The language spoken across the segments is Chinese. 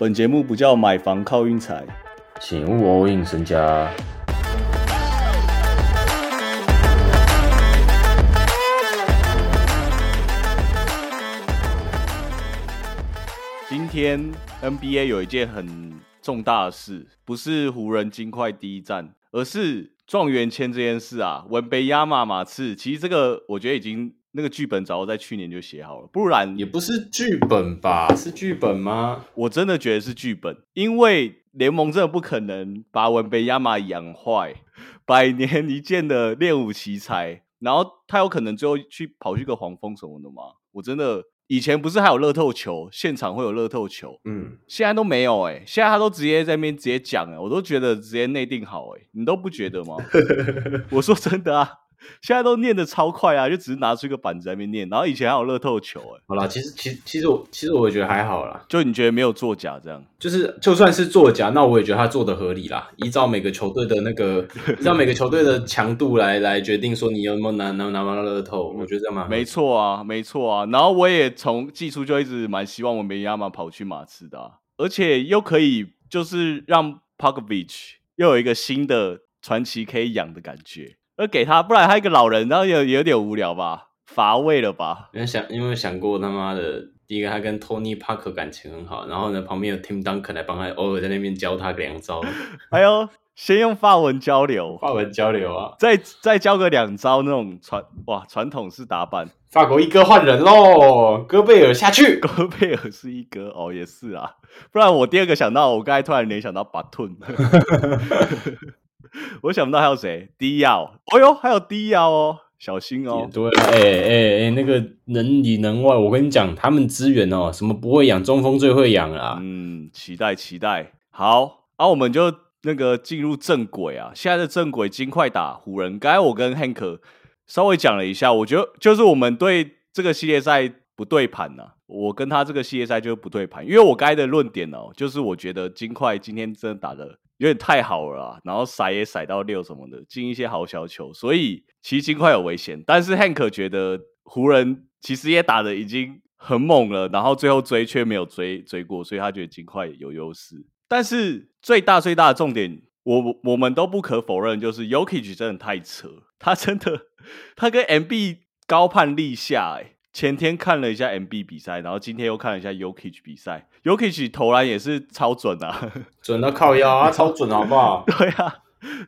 本节目不叫买房靠运财，请勿 all in 身家。今天 NBA 有一件很重大的事，不是湖人金块第一战，而是状元签这件事啊。文贝亚马马刺，其实这个我觉得已经那个剧本早在去年就写好了，不然也不是剧本吧？是剧本吗？我真的觉得是剧本，因为联盟真的不可能把文贝亚马养坏，百年一见的练武奇才，然后他有可能最后去跑去个黄蜂什么的吗？我真的。以前不是还有乐透球，现场会有乐透球，嗯，现在都没有哎，现在他都直接在那边直接讲哎，我都觉得直接内定好哎，你都不觉得吗？我说真的啊。现在都念的超快啊，就只是拿出一个板子在那边念，然后以前还有乐透球哎。好啦，其实其实其实我其实我觉得还好啦，就你觉得没有作假这样，就是就算是作假，那我也觉得他做的合理啦。依照每个球队的那个，依照每个球队的强度来来决定说你有没有拿拿拿到乐透，我觉得这样蛮没错啊，没错啊。然后我也从技术就一直蛮希望我梅亚马跑去马刺的，而且又可以就是让 Popovich 又有一个新的传奇可以养的感觉。而给他，不然他一个老人，然后有有点无聊吧，乏味了吧？因为想，因为想过他妈的，第一个他跟 Tony Parker 感情很好，然后呢，旁边有 Tim Duncan 来帮他，偶尔在那边教他两招。哎呦，先用法文交流，法文交流啊，再再教个两招那种传哇传统式打扮。法国一哥换人喽，戈贝尔下去，戈贝尔是一哥哦，也是啊，不然我第二个想到，我刚才突然联想到巴顿。我想不到还有谁，低药，哦呦，还有低药哦，小心哦。对，哎哎哎，那个能里能外，我跟你讲，他们资源哦，什么不会养，中锋最会养啦。嗯，期待期待。好，啊，我们就那个进入正轨啊。现在的正轨，金块打湖人。刚才我跟 Hank 稍微讲了一下，我觉得就是我们对这个系列赛不对盘呐。我跟他这个系列赛就是不对盘，因为我刚才的论点哦，就是我觉得金块今天真的打的。有点太好了，然后甩也甩到六什么的，进一些好小球，所以其实金块有危险。但是 Hank 觉得湖人其实也打的已经很猛了，然后最后追却没有追追过，所以他觉得金块有优势。但是最大最大的重点，我我们都不可否认，就是 y o k i c 真的太扯，他真的他跟 MB 高攀立下哎。前天看了一下 MB 比赛，然后今天又看了一下 Yokich 比赛，Yokich 投篮也是超准啊，准到靠腰啊，超准好不好？对啊，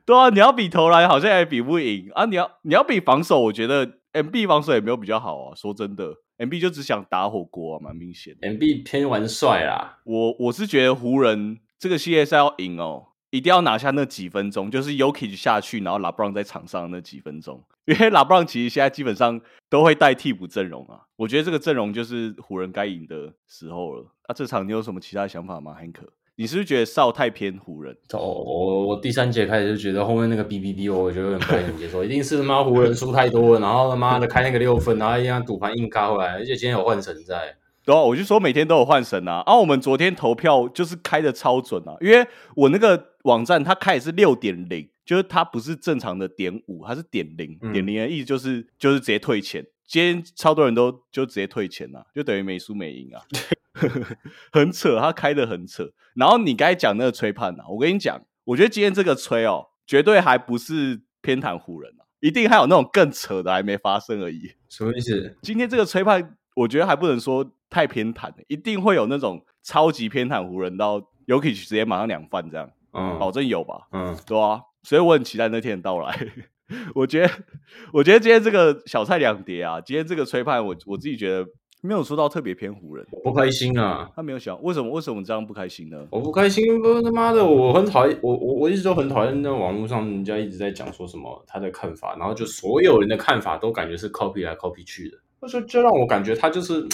对啊，你要比投篮好像也比不赢啊，你要你要比防守，我觉得 MB 防守也没有比较好啊。说真的，MB 就只想打火锅啊，蛮明显。MB 偏玩帅啦，我我是觉得湖人这个系列赛要赢哦。一定要拿下那几分钟，就是 Yoki 下去，然后拉布朗在场上那几分钟，因为拉布朗其实现在基本上都会带替补阵容啊。我觉得这个阵容就是湖人该赢的时候了。那这场你有什么其他想法吗，Hank？你是不是觉得少太偏湖人？哦，我我第三节开始就觉得后面那个 B B B，我觉得有点不能接受，一定是他妈湖人输太多了，然后他妈的开那个六分，然后一样赌盘硬卡回来，而且今天有换神在。对啊，我就说每天都有换神啊。啊，我们昨天投票就是开的超准啊，因为我那个网站它开也是六点零，就是它不是正常的点五，它是点零，点零的意思就是就是直接退钱。今天超多人都就直接退钱了，就等于没输没赢啊 很扯，他开的很扯。然后你刚才讲那个吹判啊，我跟你讲，我觉得今天这个吹哦，绝对还不是偏袒湖人啊，一定还有那种更扯的还没发生而已。什么意思？今天这个吹判，我觉得还不能说。太偏袒了，一定会有那种超级偏袒湖人到 Yuki 直接马上两犯这样，嗯，保证有吧，嗯，对啊，所以我很期待那天的到来。我觉得，我觉得今天这个小菜两碟啊，今天这个吹判，我我自己觉得没有说到特别偏湖人，不开心啊。他没有想为什么为什么这样不开心呢？我不开心，他妈的，我很讨厌我我我一直都很讨厌那网络上人家一直在讲说什么他的看法，然后就所有人的看法都感觉是 copy 来 copy 去的。那就就让我感觉他就是，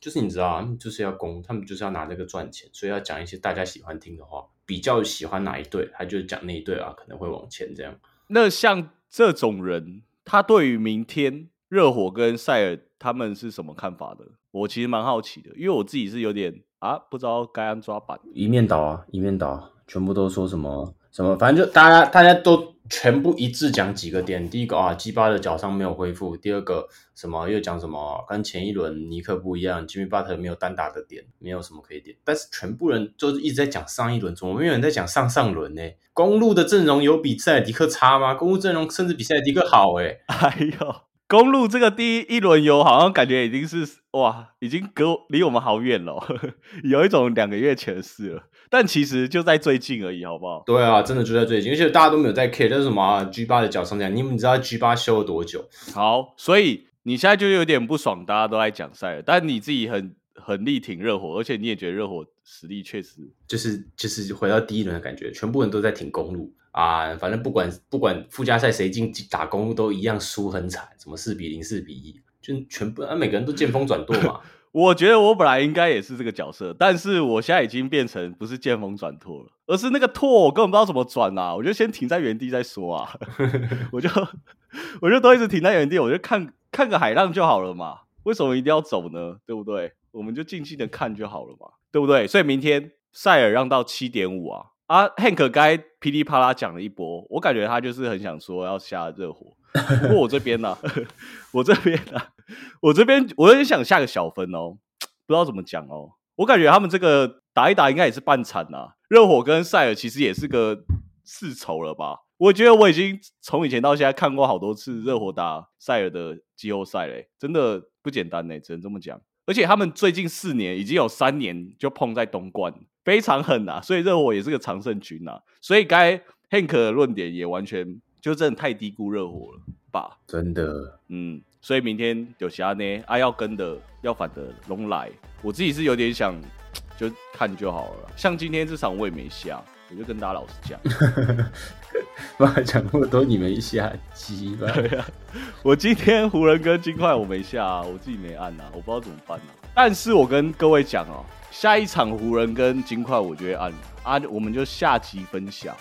就是你知道啊，就是要攻，他们就是要拿这个赚钱，所以要讲一些大家喜欢听的话，比较喜欢哪一队，他就讲那一队啊，可能会往前这样。那像这种人，他对于明天热火跟塞尔他们是什么看法的？我其实蛮好奇的，因为我自己是有点啊，不知道该安抓板，一面倒啊，一面倒，全部都说什么什么，反正就大家大家都全部一致讲几个点。第一个啊，基巴的脚伤没有恢复；第二个什么又讲什么跟前一轮尼克不一样，吉米巴特没有单打的点，没有什么可以点。但是全部人就是一直在讲上一轮，怎么没有人在讲上上轮呢？公路的阵容有比塞尔迪克差吗？公路阵容甚至比塞尔迪克好哎！哎呦，公路这个第一一轮游好像感觉已经是哇，已经隔离我们好远了，有一种两个月前的事了。但其实就在最近而已，好不好？对啊，真的就在最近，而且大家都没有在 care，这是什么啊 G 八的脚伤这样？你们知道 G 八修了多久？好，所以你现在就有点不爽，大家都在讲赛了，但你自己很很力挺热火，而且你也觉得热火实力确实就是就是回到第一轮的感觉，全部人都在挺公路啊，反正不管不管附加赛谁进打公路都一样输很惨，什么四比零、四比一，就全部啊每个人都见风转舵嘛。我觉得我本来应该也是这个角色，但是我现在已经变成不是见风转舵了，而是那个舵我根本不知道怎么转啊！我就先停在原地再说啊！我就我就都一直停在原地，我就看看个海浪就好了嘛，为什么一定要走呢？对不对？我们就静静的看就好了嘛，对不对？所以明天塞尔让到七点五啊！啊，Hank 该噼里啪啦讲了一波，我感觉他就是很想说要下热火，不过 我这边呢，我这边呢。我这边我有点想下个小分哦，不知道怎么讲哦。我感觉他们这个打一打应该也是半残呐。热火跟塞尔其实也是个世仇了吧？我觉得我已经从以前到现在看过好多次热火打塞尔的季后赛嘞，真的不简单嘞，只能这么讲。而且他们最近四年已经有三年就碰在东冠，非常狠呐。所以热火也是个常胜军呐。所以该 Hank 的论点也完全就真的太低估热火了吧？真的，嗯。所以明天有其他呢，啊要跟的要反的龙来，我自己是有点想 就看就好了。像今天这场我也没下，我就跟大家老实讲，不讲那么多你没下机吧？对呀，我今天湖人跟金块我没下，我自己没按呐，我不知道怎么办呢。但是我跟各位讲哦，下一场湖人跟金块我就会按啊，我们就下集分享。